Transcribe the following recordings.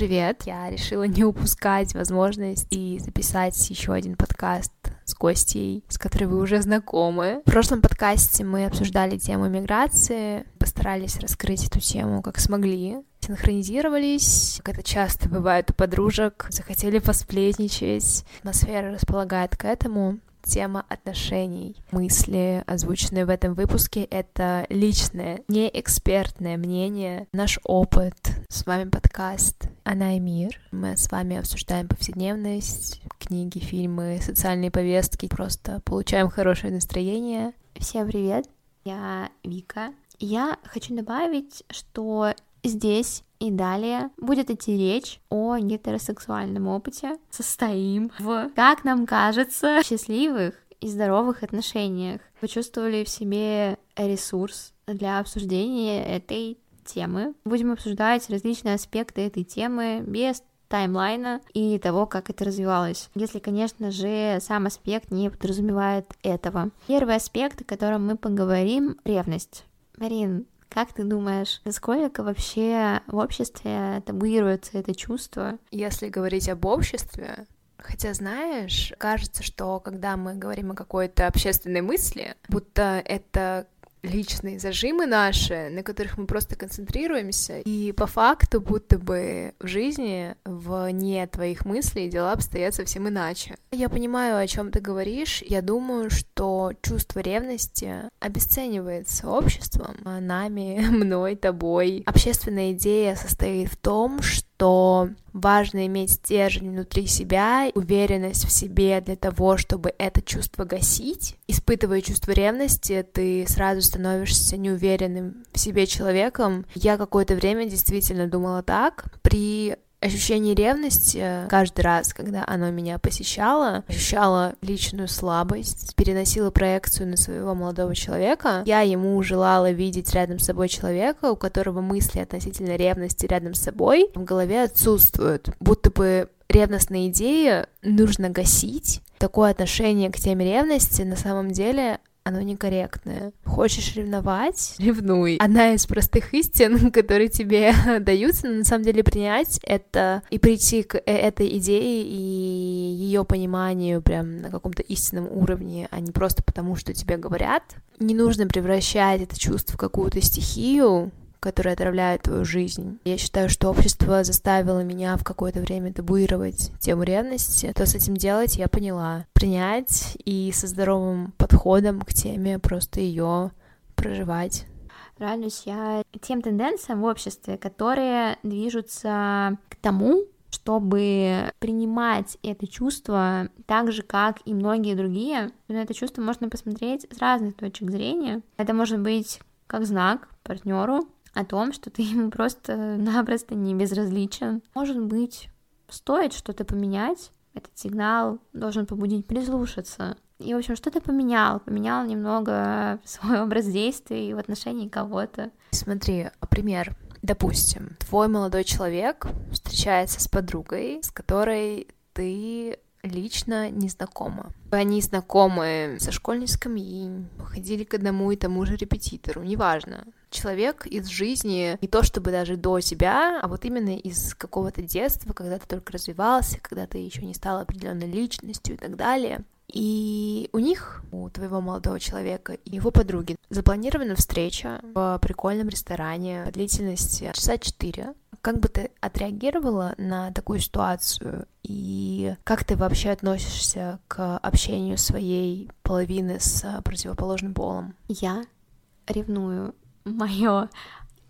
привет! Я решила не упускать возможность и записать еще один подкаст с гостей, с которой вы уже знакомы. В прошлом подкасте мы обсуждали тему миграции, постарались раскрыть эту тему как смогли, синхронизировались, как это часто бывает у подружек, захотели посплетничать, атмосфера располагает к этому тема отношений. Мысли, озвученные в этом выпуске, это личное, не экспертное мнение, наш опыт. С вами подкаст «Она и мир». Мы с вами обсуждаем повседневность, книги, фильмы, социальные повестки, просто получаем хорошее настроение. Всем привет, я Вика. Я хочу добавить, что здесь и далее будет идти речь о гетеросексуальном опыте. Состоим в, как нам кажется, счастливых и здоровых отношениях. Вы чувствовали в себе ресурс для обсуждения этой темы. Будем обсуждать различные аспекты этой темы без таймлайна и того, как это развивалось. Если, конечно же, сам аспект не подразумевает этого. Первый аспект, о котором мы поговорим — ревность. Марин, как ты думаешь, насколько вообще в обществе табуируется это чувство? Если говорить об обществе, Хотя, знаешь, кажется, что когда мы говорим о какой-то общественной мысли, будто это личные зажимы наши, на которых мы просто концентрируемся, и по факту будто бы в жизни, вне твоих мыслей, дела обстоят совсем иначе. Я понимаю, о чем ты говоришь. Я думаю, что чувство ревности обесценивается обществом, нами, мной, тобой. Общественная идея состоит в том, что что важно иметь стержень внутри себя, уверенность в себе для того, чтобы это чувство гасить. Испытывая чувство ревности, ты сразу становишься неуверенным в себе человеком. Я какое-то время действительно думала так. При ощущение ревности каждый раз, когда оно меня посещало, ощущала личную слабость, переносила проекцию на своего молодого человека. Я ему желала видеть рядом с собой человека, у которого мысли относительно ревности рядом с собой в голове отсутствуют, будто бы ревностные идеи нужно гасить. Такое отношение к теме ревности на самом деле оно некорректное. Хочешь ревновать? Ревнуй. Одна из простых истин, которые тебе даются, но на самом деле принять это и прийти к э, этой идее и ее пониманию прям на каком-то истинном уровне, а не просто потому, что тебе говорят. Не нужно превращать это чувство в какую-то стихию, которые отравляют твою жизнь. Я считаю, что общество заставило меня в какое-то время табуировать тему ревности. То с этим делать я поняла. Принять и со здоровым подходом к теме просто ее проживать. Радуюсь я тем тенденциям в обществе, которые движутся к тому, чтобы принимать это чувство так же, как и многие другие. На это чувство можно посмотреть с разных точек зрения. Это может быть как знак партнеру, о том, что ты ему просто-напросто не безразличен. Может быть, стоит что-то поменять, этот сигнал должен побудить прислушаться. И, в общем, что-то поменял, поменял немного свой образ действий в отношении кого-то. Смотри, пример. Допустим, твой молодой человек встречается с подругой, с которой ты лично не знакома. Они знакомы со школьной скамьи, ходили к одному и тому же репетитору, неважно. Человек из жизни не то чтобы даже до тебя, а вот именно из какого-то детства, когда ты только развивался, когда ты еще не стал определенной личностью и так далее. И у них, у твоего молодого человека и его подруги, запланирована встреча в прикольном ресторане длительности часа четыре. Как бы ты отреагировала на такую ситуацию? И как ты вообще относишься к общению своей половины с противоположным полом? Я ревную мое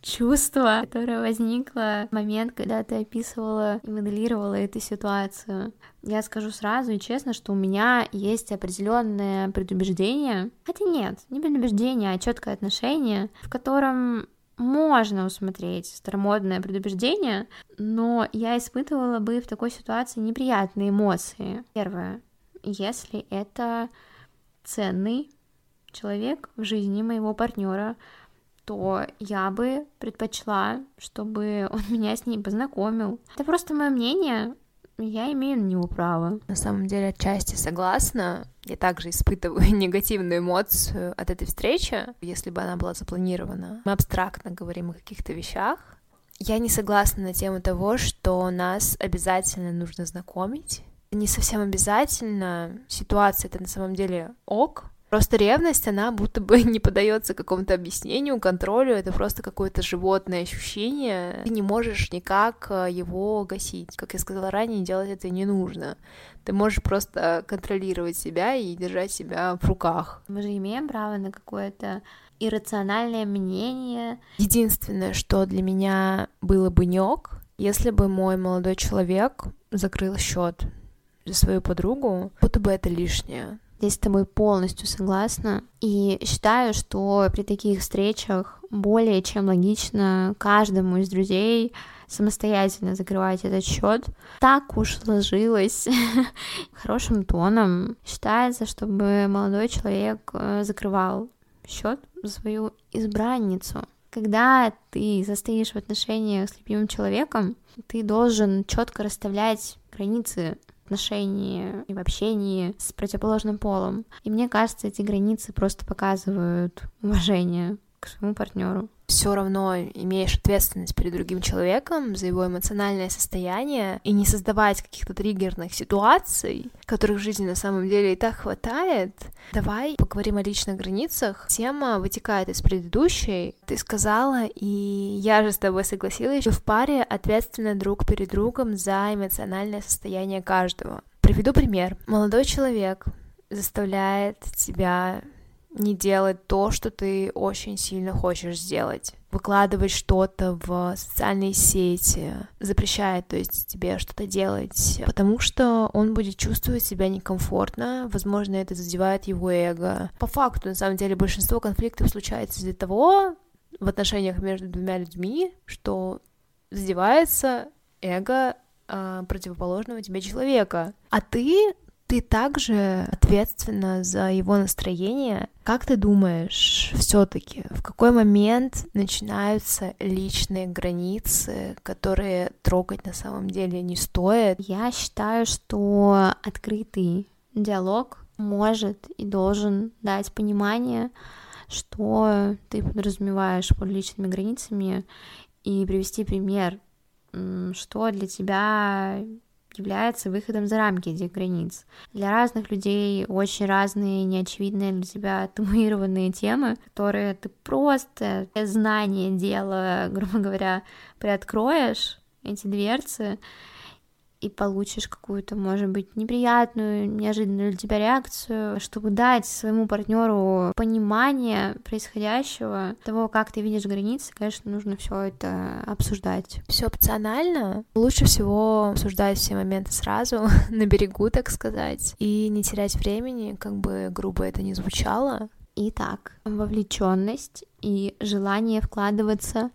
чувство, которое возникло в момент, когда ты описывала и моделировала эту ситуацию. Я скажу сразу и честно, что у меня есть определенное предубеждение, хотя нет, не предубеждение, а четкое отношение, в котором можно усмотреть старомодное предубеждение, но я испытывала бы в такой ситуации неприятные эмоции. Первое, если это ценный человек в жизни моего партнера, то я бы предпочла, чтобы он меня с ней познакомил. Это просто мое мнение, я имею на него право. На самом деле, отчасти согласна. Я также испытываю негативную эмоцию от этой встречи, если бы она была запланирована. Мы абстрактно говорим о каких-то вещах, Я не согласна на тему того, что нас обязательно нужно знакомить. Не совсем обязательно. Ситуация это на самом деле ок, Просто ревность, она будто бы не поддается какому-то объяснению, контролю, это просто какое-то животное ощущение. Ты не можешь никак э, его гасить. Как я сказала ранее, делать это не нужно. Ты можешь просто контролировать себя и держать себя в руках. Мы же имеем право на какое-то иррациональное мнение. Единственное, что для меня было бы нёк, если бы мой молодой человек закрыл счет за свою подругу, будто бы это лишнее. Здесь с тобой полностью согласна. И считаю, что при таких встречах более чем логично каждому из друзей самостоятельно закрывать этот счет. Так уж сложилось хорошим тоном. Считается, чтобы молодой человек э, закрывал счет свою избранницу. Когда ты состоишь в отношениях с любимым человеком, ты должен четко расставлять границы отношении и в общении с противоположным полом. И мне кажется, эти границы просто показывают уважение к своему партнеру. Все равно имеешь ответственность перед другим человеком за его эмоциональное состояние и не создавать каких-то триггерных ситуаций, которых в жизни на самом деле и так хватает. Давай поговорим о личных границах. Тема вытекает из предыдущей. Ты сказала, и я же с тобой согласилась, что в паре ответственны друг перед другом за эмоциональное состояние каждого. Приведу пример. Молодой человек заставляет тебя не делать то, что ты очень сильно хочешь сделать. Выкладывать что-то в социальные сети, запрещает, то есть тебе что-то делать, потому что он будет чувствовать себя некомфортно, возможно, это задевает его эго. По факту, на самом деле, большинство конфликтов случается из-за того, в отношениях между двумя людьми, что задевается эго э, противоположного тебе человека. А ты ты также ответственна за его настроение. Как ты думаешь, все-таки в какой момент начинаются личные границы, которые трогать на самом деле не стоит? Я считаю, что открытый диалог может и должен дать понимание, что ты подразумеваешь под личными границами, и привести пример, что для тебя является выходом за рамки этих границ. Для разных людей очень разные, неочевидные для тебя табуированные темы, которые ты просто знание дела, грубо говоря, приоткроешь эти дверцы, и получишь какую-то, может быть, неприятную, неожиданную для тебя реакцию, чтобы дать своему партнеру понимание происходящего, того, как ты видишь границы, конечно, нужно все это обсуждать. Все опционально. Лучше всего обсуждать все моменты сразу, на берегу, так сказать, и не терять времени, как бы грубо это ни звучало. Итак, вовлеченность и желание вкладываться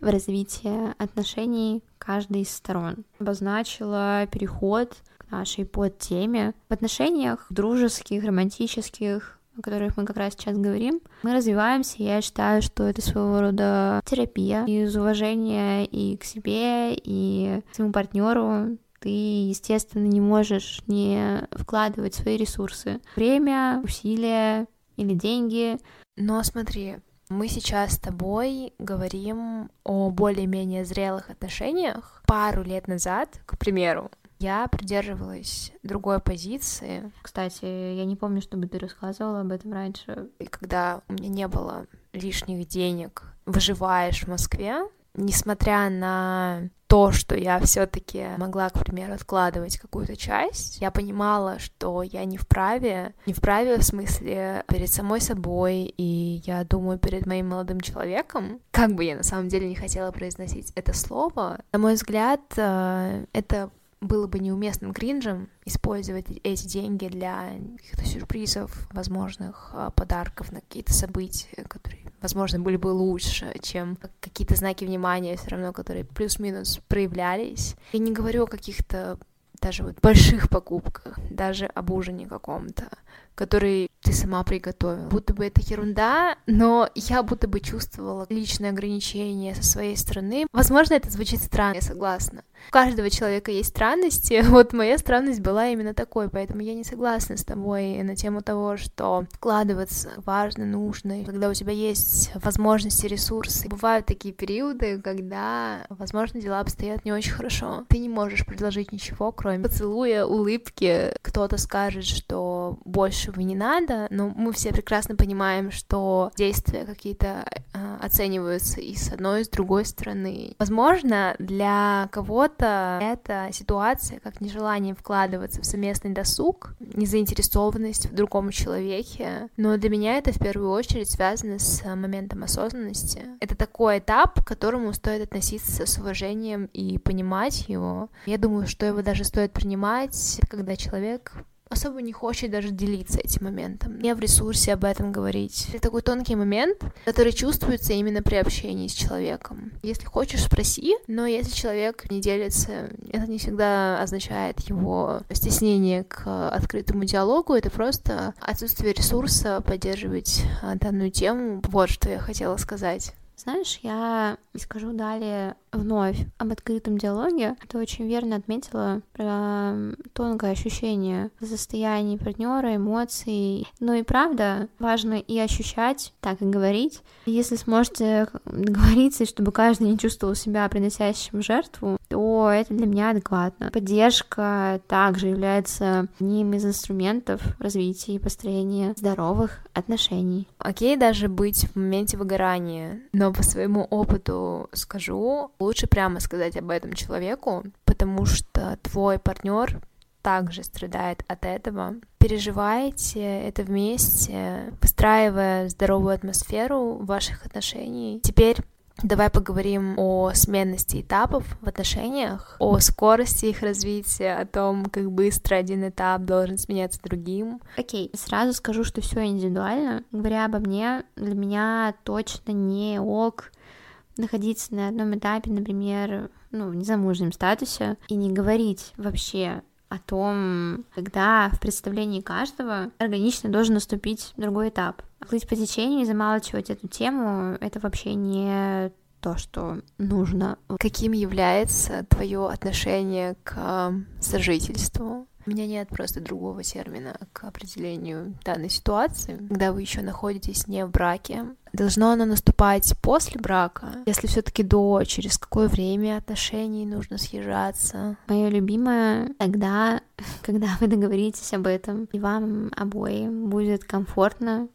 в развитие отношений каждой из сторон. Обозначила переход к нашей подтеме. В отношениях дружеских, романтических, о которых мы как раз сейчас говорим, мы развиваемся, я считаю, что это своего рода терапия из уважения и к себе, и к своему партнеру, ты, естественно, не можешь не вкладывать свои ресурсы. Время, усилия или деньги. Но смотри, мы сейчас с тобой говорим о более-менее зрелых отношениях. Пару лет назад, к примеру, я придерживалась другой позиции. Кстати, я не помню, чтобы ты рассказывала об этом раньше. И когда у меня не было лишних денег, выживаешь в Москве, несмотря на то, что я все-таки могла, к примеру, откладывать какую-то часть, я понимала, что я не вправе, не вправе в смысле перед самой собой, и я думаю, перед моим молодым человеком, как бы я на самом деле не хотела произносить это слово, на мой взгляд, э, это было бы неуместным кринжем использовать эти деньги для каких-то сюрпризов, возможных а, подарков на какие-то события, которые, возможно, были бы лучше, чем какие-то знаки внимания все равно, которые плюс-минус проявлялись. Я не говорю о каких-то даже вот больших покупках, даже об ужине каком-то, который ты сама приготовила. Будто бы это ерунда, но я будто бы чувствовала личные ограничения со своей стороны. Возможно, это звучит странно, я согласна. У каждого человека есть странности. Вот моя странность была именно такой, поэтому я не согласна с тобой на тему того, что вкладываться важно, нужно, и когда у тебя есть возможности, ресурсы. Бывают такие периоды, когда, возможно, дела обстоят не очень хорошо. Ты не можешь предложить ничего, кроме поцелуя, улыбки. Кто-то скажет, что большего не надо, но мы все прекрасно понимаем, что действия какие-то э, оцениваются и с одной, и с другой стороны. Возможно, для кого-то эта ситуация как нежелание вкладываться в совместный досуг, незаинтересованность в другом человеке, но для меня это в первую очередь связано с моментом осознанности. Это такой этап, к которому стоит относиться с уважением и понимать его. Я думаю, что его даже стоит принимать, когда человек особо не хочет даже делиться этим моментом, не в ресурсе об этом говорить. Это такой тонкий момент, который чувствуется именно при общении с человеком. Если хочешь, спроси, но если человек не делится, это не всегда означает его стеснение к открытому диалогу, это просто отсутствие ресурса поддерживать а, данную тему. Вот что я хотела сказать. Знаешь, я скажу далее вновь об открытом диалоге. Ты очень верно отметила про тонкое ощущение состояния партнера, эмоций. Но и правда, важно и ощущать, так и говорить. Если сможете договориться, чтобы каждый не чувствовал себя приносящим жертву, то это для меня адекватно. Поддержка также является одним из инструментов развития и построения здоровых отношений. Окей даже быть в моменте выгорания, но по своему опыту скажу, лучше прямо сказать об этом человеку, потому что твой партнер также страдает от этого. Переживайте это вместе, выстраивая здоровую атмосферу ваших отношений. Теперь Давай поговорим о сменности этапов в отношениях, о скорости их развития, о том, как быстро один этап должен сменяться другим. Окей, okay. сразу скажу, что все индивидуально. Говоря обо мне, для меня точно не ок находиться на одном этапе, например, ну, в незамужнем статусе, и не говорить вообще о том, когда в представлении каждого органично должен наступить другой этап. Плыть по течению и замалчивать эту тему — это вообще не то, что нужно. Каким является твое отношение к сожительству? У меня нет просто другого термина к определению данной ситуации. Когда вы еще находитесь не в браке, должно оно наступать после брака? Если все-таки до, через какое время отношений нужно съезжаться? Мое любимое тогда, когда вы договоритесь об этом, и вам обоим будет комфортно.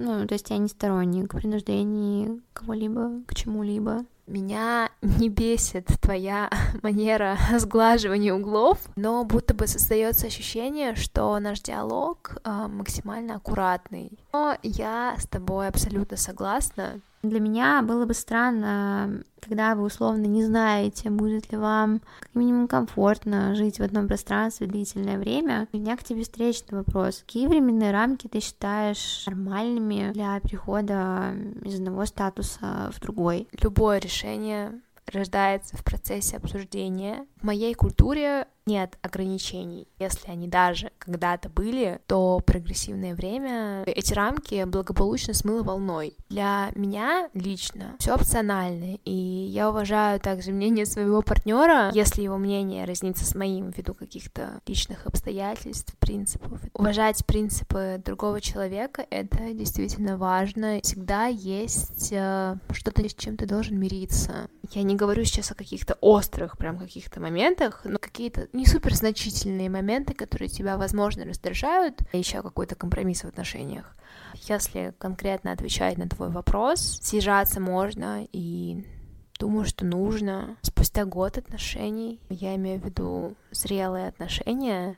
Ну, то есть я не сторонник принуждений кого-либо к чему-либо. Меня не бесит твоя манера сглаживания углов, но будто бы создается ощущение, что наш диалог э, максимально аккуратный. Но я с тобой абсолютно согласна. Для меня было бы странно, когда вы условно не знаете, будет ли вам как минимум комфортно жить в одном пространстве длительное время. У меня к тебе встречный вопрос. Какие временные рамки ты считаешь нормальными для перехода из одного статуса в другой? Любое решение рождается в процессе обсуждения. В моей культуре нет ограничений. Если они даже когда-то были, то прогрессивное время эти рамки благополучно смыло волной. Для меня лично все опционально, и я уважаю также мнение своего партнера, если его мнение разнится с моим ввиду каких-то личных обстоятельств, принципов. Уважать принципы другого человека — это действительно важно. Всегда есть э, что-то, с чем ты должен мириться. Я не говорю сейчас о каких-то острых прям каких-то моментах, но какие-то не супер значительные моменты, которые тебя, возможно, раздражают, еще какой-то компромисс в отношениях. Если конкретно отвечать на твой вопрос, съезжаться можно и думаю, что нужно. Спустя год отношений, я имею в виду зрелые отношения,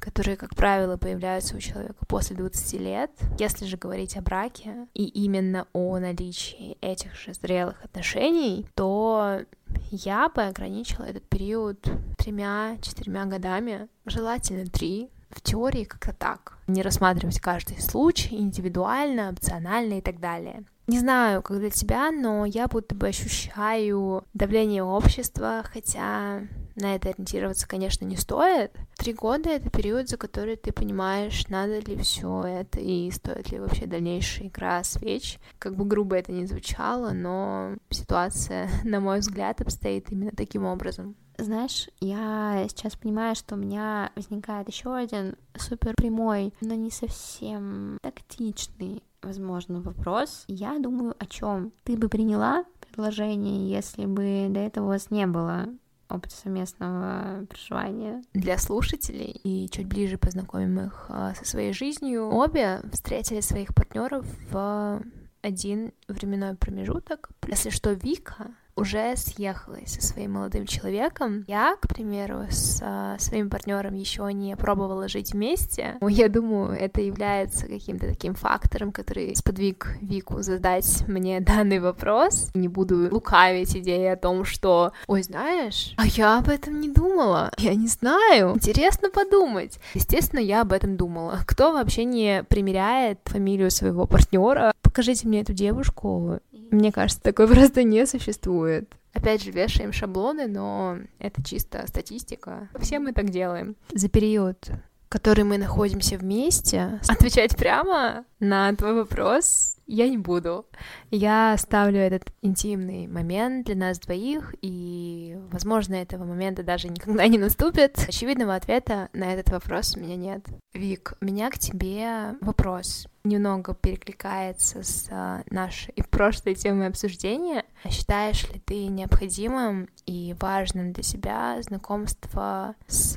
которые, как правило, появляются у человека после 20 лет. Если же говорить о браке и именно о наличии этих же зрелых отношений, то я бы ограничила этот период тремя-четырьмя годами, желательно три, в теории как-то так. Не рассматривать каждый случай индивидуально, опционально и так далее. Не знаю, как для тебя, но я будто бы ощущаю давление общества, хотя на это ориентироваться, конечно, не стоит. Три года — это период, за который ты понимаешь, надо ли все это и стоит ли вообще дальнейшая игра свеч. Как бы грубо это ни звучало, но ситуация, на мой взгляд, обстоит именно таким образом. Знаешь, я сейчас понимаю, что у меня возникает еще один супер прямой, но не совсем тактичный, возможно, вопрос. Я думаю, о чем ты бы приняла предложение, если бы до этого у вас не было опыта совместного проживания. Для слушателей и чуть ближе познакомим их а, со своей жизнью, обе встретили своих партнеров в один временной промежуток. Если что, Вика уже съехалась со своим молодым человеком. Я, к примеру, с а, своим партнером еще не пробовала жить вместе. Я думаю, это является каким-то таким фактором, который сподвиг Вику задать мне данный вопрос. Не буду лукавить идеей о том, что, ой, знаешь, а я об этом не думала. Я не знаю. Интересно подумать. Естественно, я об этом думала. Кто вообще не примеряет фамилию своего партнера? Покажите мне эту девушку, мне кажется, такой просто не существует. Опять же, вешаем шаблоны, но это чисто статистика. Все мы так делаем. За период, который мы находимся вместе, отвечать прямо на твой вопрос я не буду. Я ставлю этот интимный момент для нас двоих, и, возможно, этого момента даже никогда не наступит. Очевидного ответа на этот вопрос у меня нет. Вик, у меня к тебе вопрос. Немного перекликается с а, нашей прошлой темой обсуждения. Считаешь ли ты необходимым и важным для себя знакомство с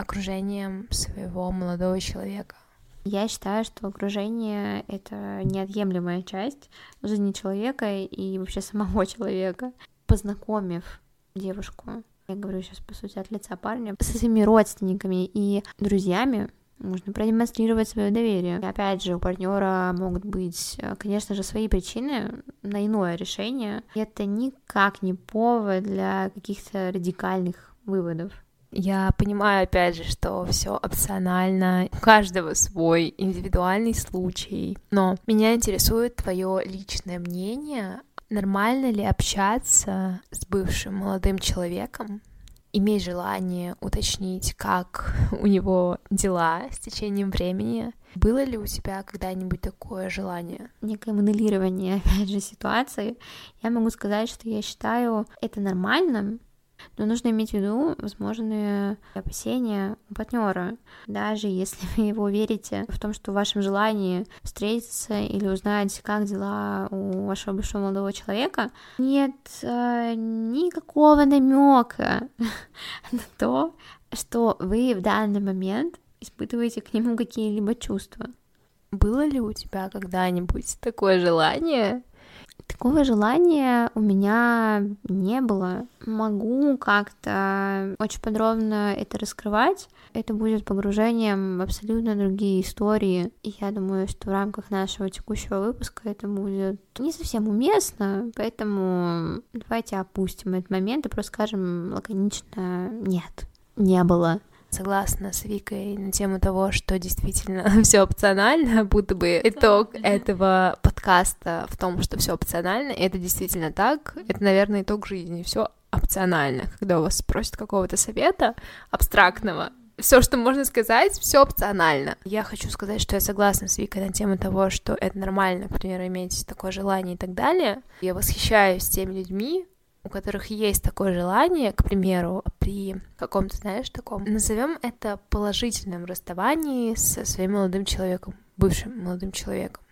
окружением своего молодого человека? Я считаю, что окружение — это неотъемлемая часть жизни человека и вообще самого человека. Познакомив девушку, я говорю сейчас, по сути, от лица парня, со своими родственниками и друзьями, можно продемонстрировать свое доверие. И опять же, у партнера могут быть, конечно же, свои причины на иное решение. И это никак не повод для каких-то радикальных выводов. Я понимаю, опять же, что все опционально, у каждого свой индивидуальный случай. Но меня интересует твое личное мнение. Нормально ли общаться с бывшим молодым человеком? Иметь желание уточнить, как у него дела с течением времени. Было ли у тебя когда-нибудь такое желание? Некое моделирование, опять же, ситуации. Я могу сказать, что я считаю это нормальным, но нужно иметь в виду возможные опасения у партнера. Даже если вы его верите в том, что в вашем желании встретиться или узнать, как дела у вашего бывшего молодого человека, нет э, никакого намека на то, что вы в данный момент испытываете к нему какие-либо чувства. Было ли у тебя когда-нибудь такое желание Такого желания у меня не было. Могу как-то очень подробно это раскрывать. Это будет погружением в абсолютно другие истории. И я думаю, что в рамках нашего текущего выпуска это будет не совсем уместно, поэтому давайте опустим этот момент и просто скажем лаконично «нет, не было» согласна с Викой на тему того, что действительно все опционально, будто бы итог этого подкаста в том, что все опционально, и это действительно так. Это, наверное, итог жизни. Все опционально. Когда у вас спросят какого-то совета абстрактного, все, что можно сказать, все опционально. Я хочу сказать, что я согласна с Викой на тему того, что это нормально, к примеру, иметь такое желание и так далее. Я восхищаюсь теми людьми, у которых есть такое желание, к примеру, при каком-то, знаешь, таком, назовем это положительном расставании со своим молодым человеком, бывшим молодым человеком,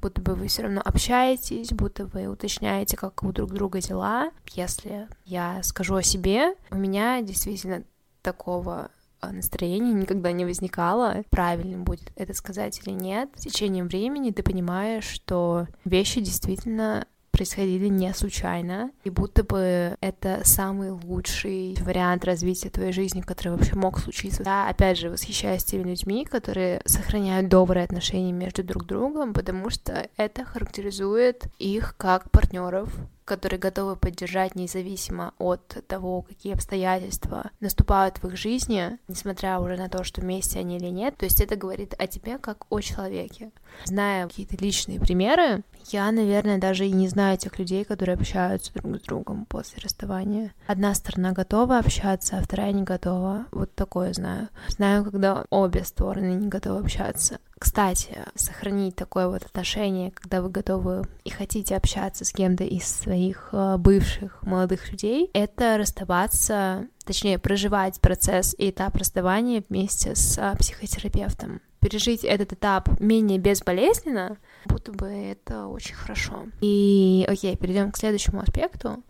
будто бы вы все равно общаетесь, будто вы уточняете, как у друг друга дела. Если я скажу о себе, у меня действительно такого а, настроения никогда не возникало, правильно будет это сказать или нет. С течением времени ты понимаешь, что вещи действительно происходили не случайно, и будто бы это самый лучший вариант развития твоей жизни, который вообще мог случиться. Я, опять же, восхищаюсь теми людьми, которые сохраняют добрые отношения между друг другом, потому что это характеризует их как партнеров, которые готовы поддержать независимо от того, какие обстоятельства наступают в их жизни, несмотря уже на то, что вместе они или нет. То есть это говорит о тебе как о человеке. Зная какие-то личные примеры, я, наверное, даже и не знаю тех людей, которые общаются друг с другом после расставания. Одна сторона готова общаться, а вторая не готова. Вот такое знаю. Знаю, когда обе стороны не готовы общаться. Кстати, сохранить такое вот отношение, когда вы готовы и хотите общаться с кем-то из своих э, бывших молодых людей, это расставаться, точнее, проживать процесс и этап расставания вместе с э, психотерапевтом. Пережить этот этап менее безболезненно, будто бы это очень хорошо. И окей, перейдем к следующему аспекту.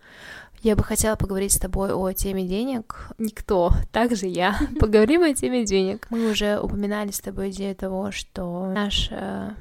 Я бы хотела поговорить с тобой о теме денег. Никто, также я. Поговорим о теме денег. Мы уже упоминали с тобой идею того, что наше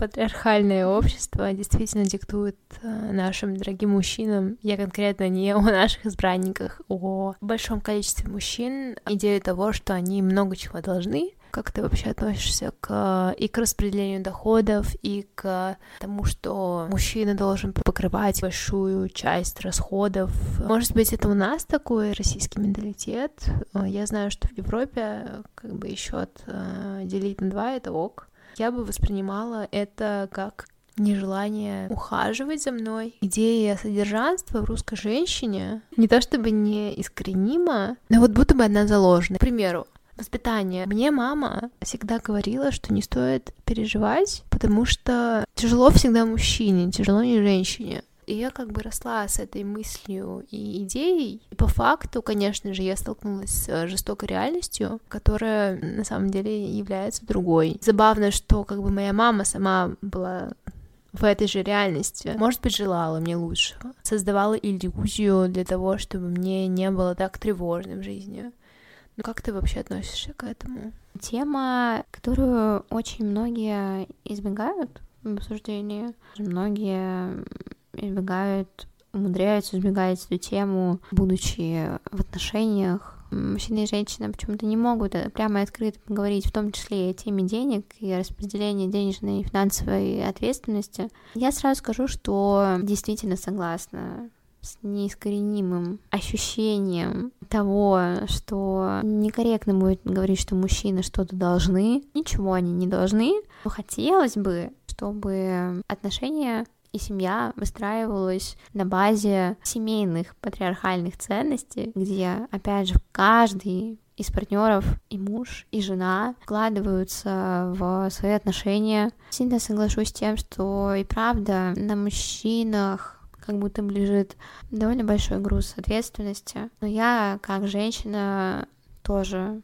патриархальное общество действительно диктует э, нашим дорогим мужчинам, я конкретно не о наших избранниках, о большом количестве мужчин, идею того, что они много чего должны, как ты вообще относишься к и к распределению доходов, и к тому, что мужчина должен покрывать большую часть расходов? Может быть, это у нас такой российский менталитет? Я знаю, что в Европе как бы счет э, делить на два — это ок. Я бы воспринимала это как нежелание ухаживать за мной. Идея содержанства в русской женщине не то чтобы не искоренима, но вот будто бы она заложена. К примеру, воспитание. Мне мама всегда говорила, что не стоит переживать, потому что тяжело всегда мужчине, тяжело не женщине. И я как бы росла с этой мыслью и идеей. И по факту, конечно же, я столкнулась с жестокой реальностью, которая на самом деле является другой. Забавно, что как бы моя мама сама была в этой же реальности, может быть, желала мне лучшего, создавала иллюзию для того, чтобы мне не было так тревожно в жизни. Ну как ты вообще относишься к этому? Тема, которую очень многие избегают в обсуждении. Многие избегают, умудряются избегать эту тему, будучи в отношениях. Мужчина и женщина почему-то не могут прямо и открыто поговорить, в том числе и о теме денег и распределении денежной и финансовой ответственности. Я сразу скажу, что действительно согласна с неискоренимым ощущением того, что некорректно будет говорить, что мужчины что-то должны. Ничего они не должны. Но хотелось бы, чтобы отношения и семья выстраивалась на базе семейных патриархальных ценностей, где, опять же, каждый из партнеров и муж, и жена вкладываются в свои отношения. Сильно соглашусь с тем, что и правда на мужчинах как будто бы лежит довольно большой груз ответственности. Но я, как женщина, тоже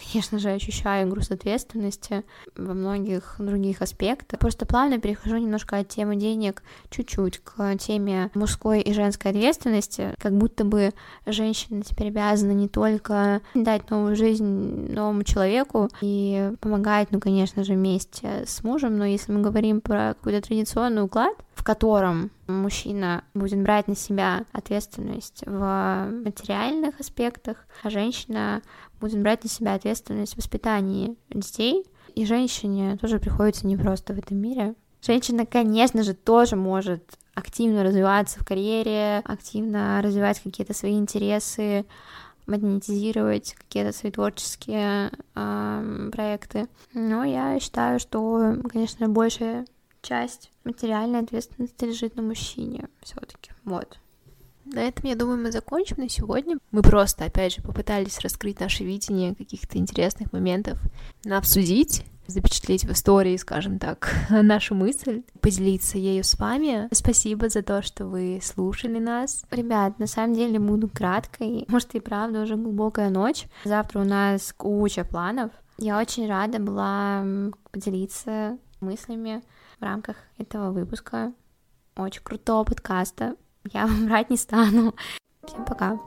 конечно же, ощущаю груз ответственности во многих других аспектах. Просто плавно перехожу немножко от темы денег чуть-чуть к теме мужской и женской ответственности, как будто бы женщина теперь обязана не только дать новую жизнь новому человеку и помогать, ну, конечно же, вместе с мужем, но если мы говорим про какой-то традиционный уклад, в котором мужчина будет брать на себя ответственность в материальных аспектах, а женщина будет брать на себя ответственность в воспитании детей. И женщине тоже приходится непросто в этом мире. Женщина, конечно же, тоже может активно развиваться в карьере, активно развивать какие-то свои интересы, монетизировать какие-то свои творческие э, проекты. Но я считаю, что, конечно, большая часть материальной ответственности лежит на мужчине все-таки. Вот. На этом, я думаю, мы закончим на сегодня. Мы просто, опять же, попытались раскрыть наше видение каких-то интересных моментов, обсудить, запечатлеть в истории, скажем так, нашу мысль, поделиться ею с вами. Спасибо за то, что вы слушали нас. Ребят, на самом деле буду краткой. Может, и правда уже глубокая ночь. Завтра у нас куча планов. Я очень рада была поделиться мыслями в рамках этого выпуска очень крутого подкаста. Я вам врать не стану. Всем пока.